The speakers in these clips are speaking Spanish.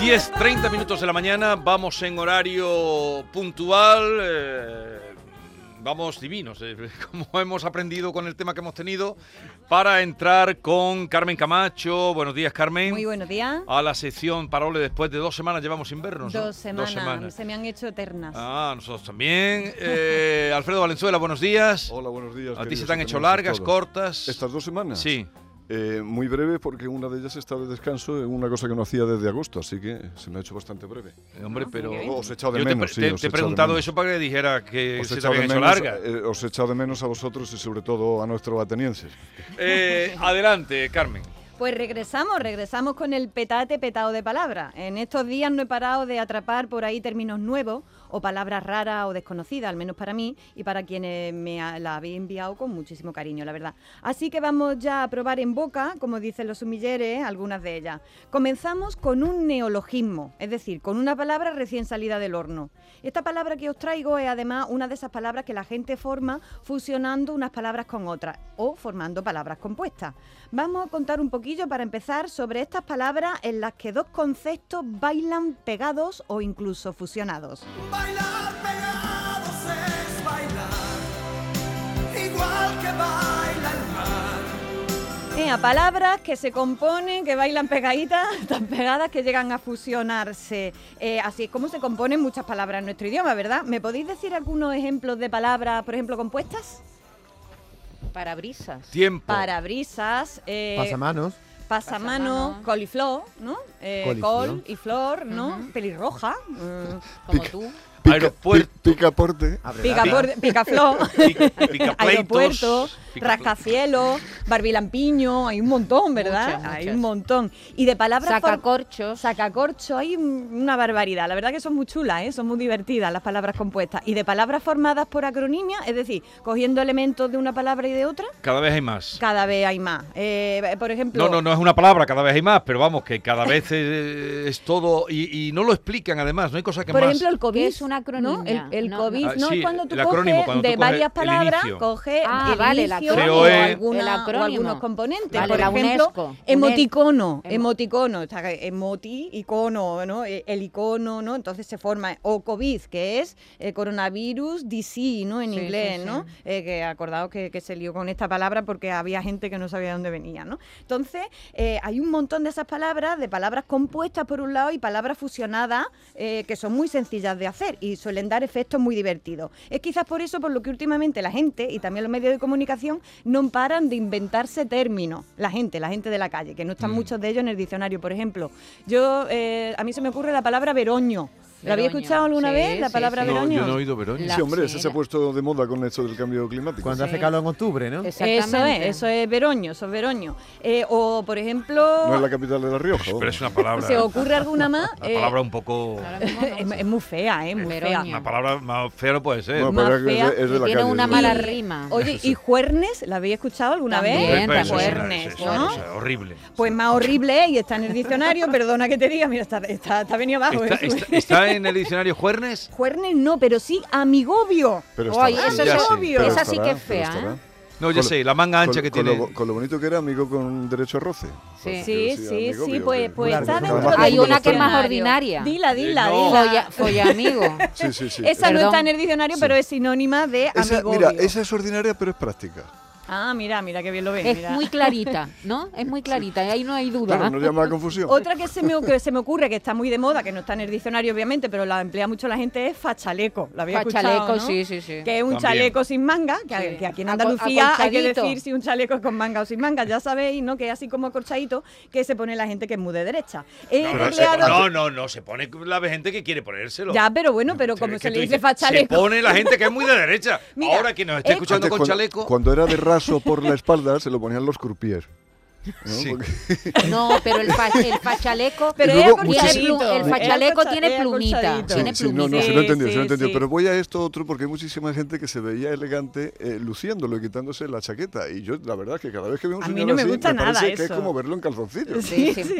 10, 30 minutos de la mañana, vamos en horario puntual, eh, vamos divinos, eh, como hemos aprendido con el tema que hemos tenido, para entrar con Carmen Camacho. Buenos días, Carmen. Muy buenos días. A la sección Parole después de dos semanas llevamos sin vernos. ¿no? Dos semanas, se me han hecho eternas. Ah, nosotros también. Eh, Alfredo Valenzuela, buenos días. Hola, buenos días. A ti se te han hecho largas, cortas. ¿Estas dos semanas? Sí. Eh, muy breve porque una de ellas está de descanso en una cosa que no hacía desde agosto, así que se me ha hecho bastante breve. Eh, Hombre, Ah, pero. Os he echado de yo menos, sí, te- os te he preguntado eso para que dijera que Os se te habían hecho largas. eh, os he echado de menos a vosotros y sobre todo a nuestros atenienses. Eh, adelante, Carmen. Pues regresamos, regresamos con el petate petado de palabras. En estos días no he parado de atrapar por ahí términos nuevos o palabras raras o desconocidas, al menos para mí y para quienes me la habéis enviado con muchísimo cariño, la verdad. Así que vamos ya a probar en boca, como dicen los sumilleres, algunas de ellas. Comenzamos con un neologismo, es decir, con una palabra recién salida del horno. Esta palabra que os traigo es además una de esas palabras que la gente forma fusionando unas palabras con otras o formando palabras compuestas. Vamos a contar un para empezar sobre estas palabras en las que dos conceptos bailan pegados o incluso fusionados. Bailar pegados es bailar, igual que baila el mar. Eh, a palabras que se componen, que bailan pegaditas, tan pegadas que llegan a fusionarse. Eh, así es como se componen muchas palabras en nuestro idioma, ¿verdad? ¿Me podéis decir algunos ejemplos de palabras, por ejemplo, compuestas? Parabrisas. Tiempo. Parabrisas, eh, Pasamanos. pasamano, Pasamano. coliflor, ¿no? Eh, Coliflor. col y flor, ¿no? Pelirroja, eh, Como Pica-. Aeropuerto. pi- picaporte. pica, picaflor, Pica- picapleitos, aeropuerto, pica- rascacielos, barbilampiño, hay un montón, ¿verdad? Muchas, Hay muchas. un montón. Y de palabras Sacacorchos. Sacacorcho, hay un- una barbaridad. La verdad que son muy chulas, ¿eh? son muy divertidas las palabras compuestas. Y de palabras formadas por acronimia, es decir, cogiendo elementos de una palabra y de otra, Cada vez hay más. cada vez hay más. Eh, por ejemplo, No, no, no es una palabra, cada vez hay más, pero vamos, que cada vez eh, es todo y, y no lo explican además, no hay cosa que por más... ejemplo, el COVID. ¿Qué El, el No, COVID, Ah, ¿no? sí, es cuando tú acrónimo, coges cuando tú de varias palabras, coges Ah, el vale, inicio acrónimo. o, COE. alguna- El o algunos componentes. Vale, por la ejemplo, UNESCO. emoticono, Em- emoticono, está emoti, icono, ¿no? E- El icono, ¿no? Entonces se forma, o COVID, que es eh, coronavirus DC, ¿no? En Sí, inglés, sí, sí. ¿no? Eh, que acordaos que, que se lió con esta palabra porque había gente que no sabía de dónde venía, ¿no? Entonces, eh, hay un montón de esas palabras, de palabras compuestas por un lado y palabras fusionadas eh, que son muy sencillas de hacer y suelen dar efectos muy divertidos. Es quizás por eso por lo que últimamente la gente y también los medios de comunicación no paran de inventarse términos. La gente, la gente de la calle, que no están muchos de ellos en el diccionario. Por ejemplo, yo eh, a mí se me ocurre la palabra veroño. ¿La habéis Veroño. escuchado alguna Sí, vez, la sí, palabra sí. No, veroño? yo no he oído Veroña. La- sí, hombre, ese se ha puesto de moda con esto del cambio climático. Cuando Sí. hace calor en octubre, ¿no? Eso es, eso es veroño, eso es veroño. Eh, o, por ejemplo, No es la capital de La Rioja. Pero es una palabra... ¿se ocurre alguna más? Una Eh, palabra un poco... Es, es muy fea, ¿eh? Muy fea. Veroño. Una palabra más fea no puede ser. No, más pero fea. es de, es de la Tiene calle. una mala rima. Oye, ¿y juernes? ¿La habéis escuchado alguna También, vez? Juernes, horrible. Pues más horrible es y está en el diccionario, perdona que te diga, mira, está, está, está venido abajo. ¿Está, ¿eh? Está- en el diccionario Juernes? Juernes no, pero sí amigobio. Pero Ay, estará, eso es sí. obvio. pero Esa sí que es fea. ¿eh? No, ya Con- sé, la manga ancha con- que con tiene... Lo, con lo bonito que era amigo con derecho a roce. Sí. Sí, sí, pues, pues Claro, está dentro Hay una que es más ordinaria. Dila, dila, No. dila. Folla, folla amigo. Sí, sí, sí. Esa no está en el diccionario, pero es sinónima de Esa- amigobio. mira, esa es ordinaria, pero es práctica. Ah, mira, mira qué bien lo ves. Es mira. muy clarita, ¿no? Es muy clarita, ahí no hay duda. Claro, no llama a confusión. Otra que se, me, que se me ocurre, que está muy de moda, que no está en el diccionario obviamente, pero la emplea mucho la gente, es fachaleco. ¿La había escuchado, Fachaleco, no? sí, sí, sí. Que es un También. chaleco sin manga, que, Sí. que aquí en Andalucía hay que decir si un chaleco es con manga o sin manga. Ya sabéis, ¿no? Que es así como acorchadito, que se pone la gente que es muy de derecha. No, no, se- no, no, no, se pone la gente que quiere ponérselo. Ya, pero bueno, pero como se que le dice fachaleco. Se pone la gente que es muy de derecha. Mira, Ahora quien nos esté eh, escuchando con cuando, chaleco. cuando era de por la espalda, se lo ponían los croupiers. ¿No? Sí. Porque- No, pero el, fa- el fachaleco. Pero luego plu- el fachaleco tiene plumita. acorchadito. Tiene Sí, sí, no, no, plumita. se lo he entendido, Sí, se lo he sí, entendido. sí. Pero voy a esto otro porque hay muchísima gente que se veía elegante eh, luciéndolo y quitándose la chaqueta. Y yo, la verdad, es que cada vez que veo un A mí señor no me así, gusta nada parece que es eso. como verlo en calzoncillos. Sí, sí.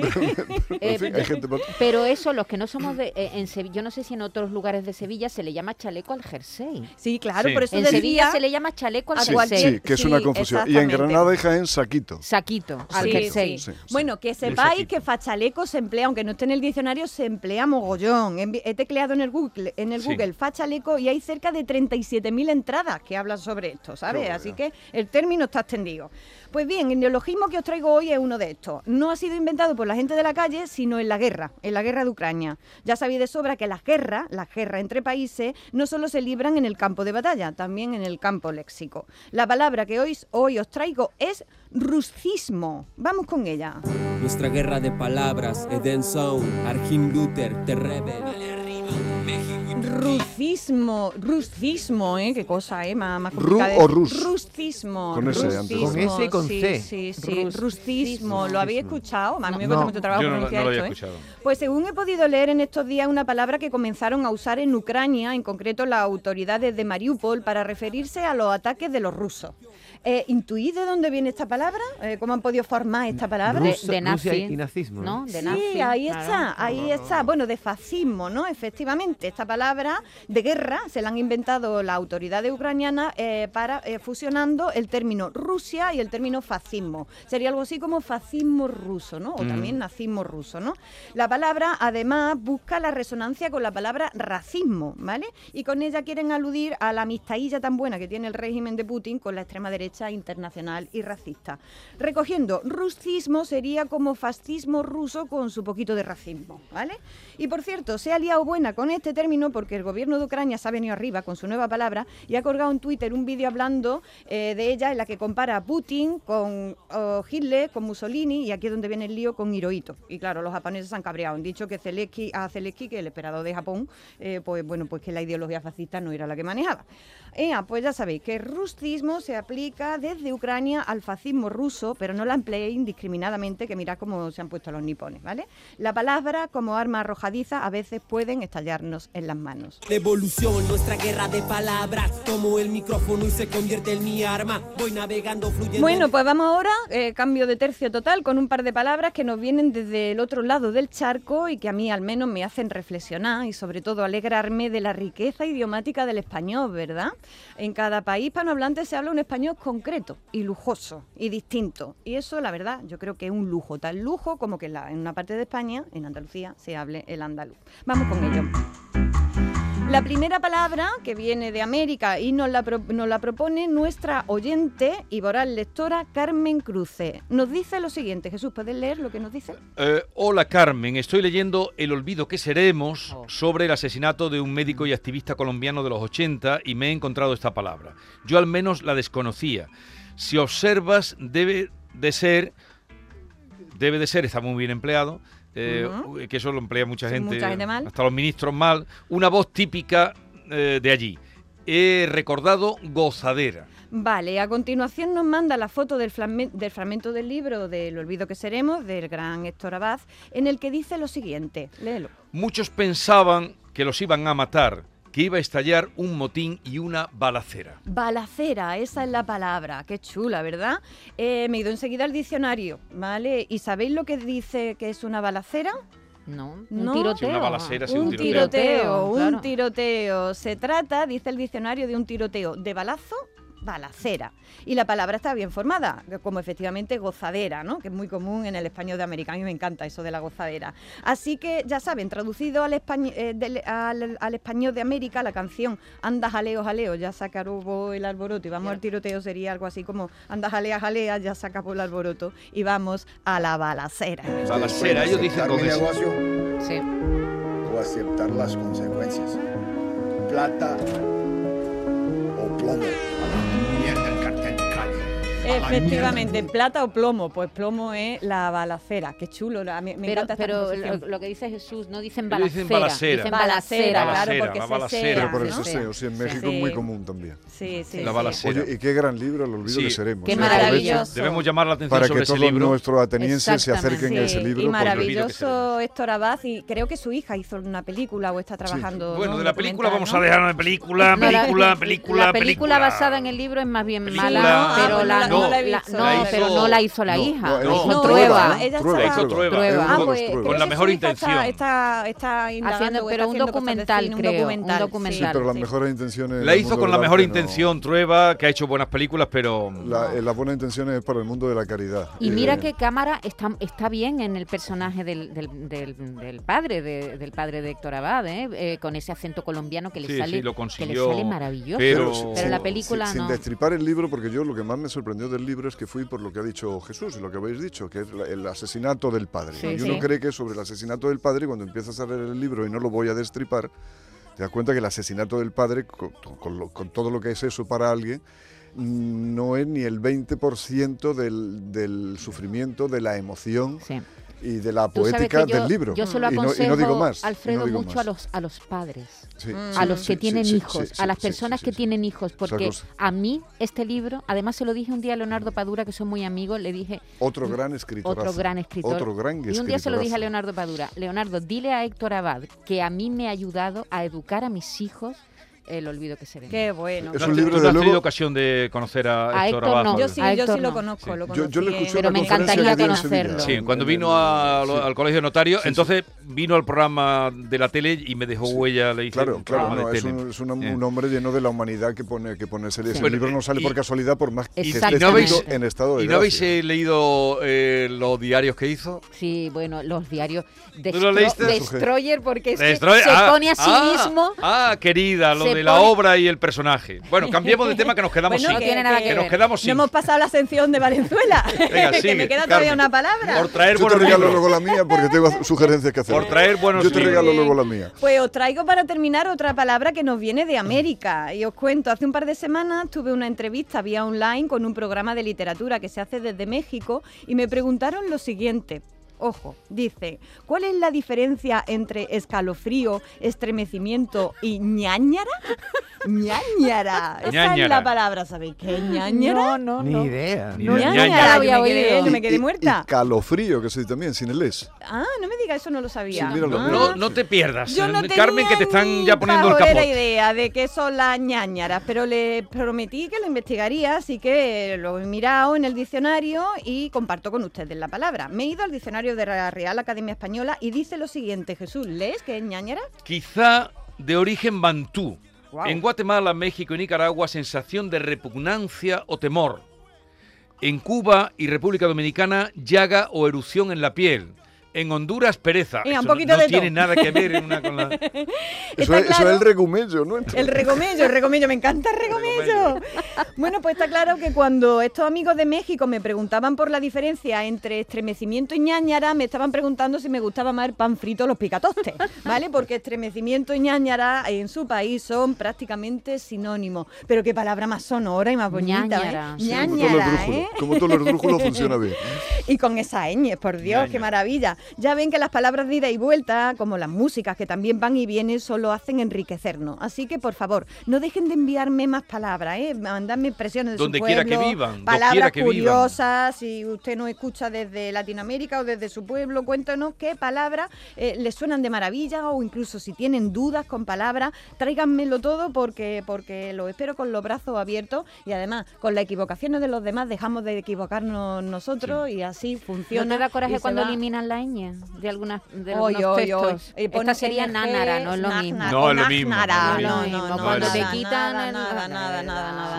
Pero eso, los que no somos de. eh, en Sevilla, yo no sé si en otros lugares de Sevilla se le llama chaleco al jersey. Sí, claro, Sí. por eso En Sevilla se le llama chaleco al a Sí, jersey. cualquier- sí, que es sí, una confusión. Y en. Granada y Jaén, saquito. Saquito. Al Sí, jersey. sí. Bueno, que sepáis que fachaleco se emplea, aunque no esté en el diccionario, se emplea mogollón. He tecleado en el Google, en el. Google fachaleco y hay cerca de 37.000 entradas que hablan sobre esto, ¿sabes? Así que el término está extendido. Pues bien, el neologismo que os traigo hoy es uno de estos. No ha sido inventado por la gente de la calle, sino en la guerra, en la guerra de Ucrania. Ya sabéis de sobra que las guerras, las guerras entre países, no solo se libran en el campo de batalla, también en el campo léxico. La palabra que hoy, hoy os traigo es ruscismo. Vamos con ella. Nuestra guerra de palabras, Eden Sound, Arjim Luther, The Rebel. Ruscismo, ruscismo, ¿eh? Qué cosa, ¿eh? Más, más Ru complicada o de- rus. Ruscismo. Con ese antes. Con S y con sí, C. Sí, sí. ¿Lo habéis escuchado? A mí me cuesta mucho trabajo Yo no, lo- pronunciar no lo había esto, ¿eh? escuchado. Pues según he podido leer en estos días, una palabra que comenzaron a usar en Ucrania, en concreto las autoridades de Mariupol, para referirse a los ataques de los rusos. Eh, ¿Intuís de dónde viene esta palabra? Eh, ¿Cómo han podido formar esta palabra? De, nazi. y nazismo, ¿no? ¿no? De sí, nazi, ahí claro. está, ahí está. Bueno, de fascismo, ¿no? Efectivamente, esta palabra de guerra se la han inventado las autoridades ucranianas eh, para eh, fusionando el término Rusia y el término fascismo. Sería algo así como fascismo ruso, ¿no? O también nazismo ruso, ¿no? La palabra, además, busca la resonancia con la palabra racismo, ¿vale? Y con ella quieren aludir a la amistadilla tan buena que tiene el régimen de Putin con la extrema derecha internacional y racista. Recogiendo, ruscismo sería como fascismo ruso con su poquito de racismo, ¿vale? Y por cierto, se ha liado buena con este término porque el gobierno de Ucrania se ha venido arriba con su nueva palabra y ha colgado en Twitter un vídeo hablando eh, de ella en la que compara a Putin con Hitler, con Mussolini y aquí es donde viene el lío con Hirohito. Y claro, los japoneses se han cabreado, han dicho que Zelensky, a Zelensky, que el emperador de Japón, eh, pues bueno, pues que la ideología fascista no era la que manejaba. Pues ya sabéis que el ruscismo se aplica desde Ucrania al fascismo ruso, pero no la empleéis indiscriminadamente, que mirad cómo se han puesto los nipones, ¿vale? La palabra como arma arrojadiza a veces pueden estallarnos en las manos. Evolución, nuestra guerra de palabras. Tomo el micrófono y se convierte en mi arma. Voy navegando, fluyendo. Bueno, pues vamos ahora, eh, cambio de tercio total, con un par de palabras que nos vienen desde el otro lado del charco y que a mí al menos me hacen reflexionar y sobre todo alegrarme de la riqueza idiomática del español, ¿verdad? En cada país hispanohablante se habla un español concreto y lujoso y distinto. Y eso, la verdad, yo creo que es un lujo, tal lujo como que en, la- en una parte de España, en Andalucía, se hable el andaluz. Vamos con ello. La primera palabra que viene de América y nos la, pro- nos la propone nuestra oyente y voraz lectora Carmen Cruce. Nos dice lo siguiente, Jesús, ¿puedes leer lo que nos dice? Eh, hola Carmen, estoy leyendo El olvido que seremos Oh. sobre el asesinato de un médico y activista colombiano de los 80 y me he encontrado esta palabra. Yo al menos la desconocía. Si observas, debe de ser, debe de ser, está muy bien empleado, eh, que eso lo emplea mucha Sí, gente, mucha gente mal. hasta los ministros mal, una voz típica eh, de allí. He recordado gozadera. Vale, a continuación nos manda la foto del, del fragmento del libro del olvido que seremos, del gran Héctor Abad, en el que dice lo siguiente, léelo. Muchos pensaban que los iban a matar, que iba a estallar un motín y una balacera. Balacera, esa es la palabra, qué chula, ¿verdad? Eh, me he ido enseguida al diccionario, ¿vale? ¿Y sabéis lo que dice que es una balacera? No, No. un tiroteo. Sí, una balacera, sí, un un tiroteo, tiroteo. un tiroteo. Se trata, dice el diccionario, de un tiroteo de balazo, balacera. Y la palabra está bien formada, como efectivamente gozadera, ¿no? Que es muy común en el español de América. A mí me encanta eso de la gozadera. Así que ya saben, traducido al, españ- eh, del- al, al español de América, la canción Anda jaleo, jaleo, ya se acabó el alboroto y vamos al tiroteo sería algo así como Anda jalea, jalea, ya se acabó el alboroto y vamos a la balacera. Balacera, ellos dicen con negocio Sí. o aceptar las consecuencias. Plata o plomo. Efectivamente, plata o plomo, pues plomo es la balacera, qué chulo, la- me, me Pero, encanta esta pero lo, lo que dice Jesús, no dicen balacera. dicen balacera. Dicen Balacera, balacera. claro, Balacera, porque la se Pero por ¿no? eso Sí. sé, o sea, en México Sí. es muy común también. Sí, sí. La sí. balacera. Oye, y qué gran libro, El olvido Sí. que seremos. Qué maravilloso. Debemos llamar la atención Para sobre que ese todos libro. nuestros atenienses se acerquen a ese Sí, libro. y maravilloso Héctor Abad y creo que su hija hizo una película o está trabajando. Bueno, ¿no? de la película vamos a dejar de película, No, la- película, película, La película basada en el libro es más bien Película. mala, Ah, pero pues la no la- No, la he la- visto. no, La pero no la hizo la no, hija. no, la no, hizo no, Trueba. ella- La hizo Trueba. Ah, Trueba. pues, Con la mejor intención. Está, está, Haciendo- pero está un documental, creo, un documental, sí. documental. Sí, pero las Sí. mejores intenciones. La hizo con la mejor intención Trueba, que ha hecho buenas películas, pero... La, eh, las buenas intenciones es para el mundo de la caridad. Y Eh, mira que Cámara está, está bien en el personaje del, del, del- del padre, de- del padre de Héctor Abad, ¿eh? Eh, con ese acento colombiano que le Sí, sale, sí, lo que le sale maravilloso. pero- sin- Pero la película sin, no. Sin destripar el libro, porque yo lo que más me sorprendió del libro es que fui por lo que ha dicho Jesús y lo que habéis dicho, que es el asesinato del padre. Sí, y uno sí. cree que es sobre el asesinato del padre y cuando empiezas a leer el libro y no lo voy a destripar, te das cuenta que el asesinato del padre, con, con lo- con todo lo que es eso para alguien, mm, no es ni el 20% del, del sufrimiento, de la emoción Sí. Y de la poética yo, del libro. Yo se lo y, no, aconsejo, y no digo más. no Alfredo, digo mucho más. a los, a los padres. Sí, a sí, los que sí, tienen hijos, a las personas que tienen hijos, porque a mí este libro, además se lo dije un día a Leonardo Padura, que son muy amigos, le dije, Otro gran escritor. otro gran escritor. Otro gran y un día se lo dije a. Leonardo Padura, Leonardo, dile a Héctor Abad que a mí me ha ayudado a educar a mis hijos el olvido que se ven. Qué bueno. Es ¿No un libro, tú no de tenido luego- ocasión de conocer a, A Héctor Héctor Abad, no. Yo sí, A yo Héctor sí lo no. conozco, Sí. lo Yo, yo le conocí Pero una me conferencia encantaría en conocerlo. Sí, cuando vino a lo- sí. al colegio de notarios, Sí, sí. entonces vino al programa de la tele y me dejó Sí. huella, le hice Claro, un claro, no, de es, tele. un, es un- un hombre lleno de la humanidad que pone que pone series. Sí. El Bueno, libro no sale y- por casualidad, por más que esté escrito en estado de ¿Y no habéis eh, leído eh, los diarios que hizo? Sí, bueno, los diarios. lo Destro- leíste? Destroyer, porque se ah, pone a sí ah, mismo. Ah, querida, lo se de la obra y el personaje. Bueno, cambiemos de tema que nos quedamos Bueno, sin. No tiene nada que que nos quedamos No sin. hemos pasado la sección de Valenzuela. Venga, que sigue, me queda todavía una palabra. Por traer Yo te regalo libros. luego la mía porque tengo sugerencias que hacer. Por traer buenos Yo te libros. regalo luego la mía. Pues os traigo para terminar otra palabra que nos viene de América. Y os cuento, hace un par de semanas tuve una entrevista vía online con un programa de literatura que se hace desde México y me preguntaron lo siguiente. Ojo, dice, ¿cuál es la diferencia entre escalofrío, estremecimiento y ñañara? ñañara. Esa es Ñáñara. la palabra, ¿sabéis qué es ñañara? no, Ni idea. Ni No, idea. ñañara Ñañara. había yo me quedé, oído. yo me quedé muerta. Y calofrío, que se dice también, sin el es. Ah, no me diga eso, no lo sabía. Sí, Ah. No, no te pierdas. Yo no eh, Carmen, que te están ya ni poniendo el capot. idea de qué son las ñañaras, pero le prometí que lo investigaría, así que lo he mirado en el diccionario y comparto con ustedes la palabra. Me he ido al diccionario de la Real Academia Española y dice lo siguiente, Jesús, ¿lees qué es ñañara? Quizá de origen bantú. En Guatemala, México y Nicaragua, sensación de repugnancia o temor. En Cuba y República Dominicana, llaga o erupción en la piel. En Honduras, pereza. Venga, un Eso poquito no de tiene todo. nada que ver una con la... Eso es, eso claro. es el regumello, ¿no? El regomello, el regomello, me encanta el regomello. Bueno, pues está claro que cuando estos amigos de México me preguntaban por la diferencia entre estremecimiento y ñañara, me estaban preguntando si me gustaba más el pan frito o los picatostes, ¿vale? Porque estremecimiento y ñañara en su país son prácticamente sinónimos. Pero qué palabra más sonora y más bonita, Ñañara. ¿eh? Sí, Como todos los Ñañara. ¿eh? Como todos los brújulos funciona bien. Y con esa ñ, por Dios, qué maravilla. Ya ven que las palabras de ida y vuelta, como las músicas que también van y vienen, solo hacen enriquecernos. Así que, por favor, no dejen de enviarme más palabras, ¿eh? Mandadme impresiones de Donde su quiera pueblo, que vivan, palabras que vivan. curiosas, si usted nos escucha desde Latinoamérica o desde su pueblo, cuéntanos qué palabras eh, les suenan de maravilla o incluso si tienen dudas con palabras, tráiganmelo todo porque, porque lo espero con los brazos abiertos y además con las equivocaciones de los demás dejamos de equivocarnos nosotros y así funciona. ¿No te da coraje cuando va. eliminan la de algunas de Oy, algunos oy, textos? Esta sería NG, nánara, no es lo mismo. No es lo mismo, no no, mismo. no, no, Cuando te quitan nada, el- nada, nada,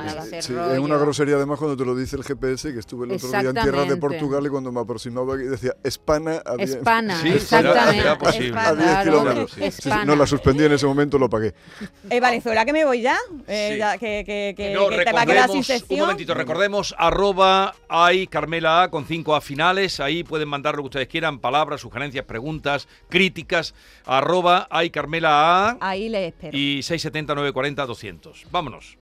nada, es una grosería además cuando te lo dice el GPS, que estuve el otro día en tierras de. Portugal y cuando me aproximaba y decía Espana a 10 Espana, Sí, será- exactamente. será posible. Espana. a 10 Claro, kilómetros. no, la suspendí en ese momento, lo pagué. Eh, Valenzuela, que me voy ya. Eh, Sí. ya que, que, que, No, que te va a quedar sin un momentito, recordemos arroba hay Carmela A con 5 A finales, ahí pueden mandar lo que ustedes quieran, palabras, sugerencias, preguntas, críticas, arroba hay Carmela A Ahí le espero. y 670 940 200. Vámonos.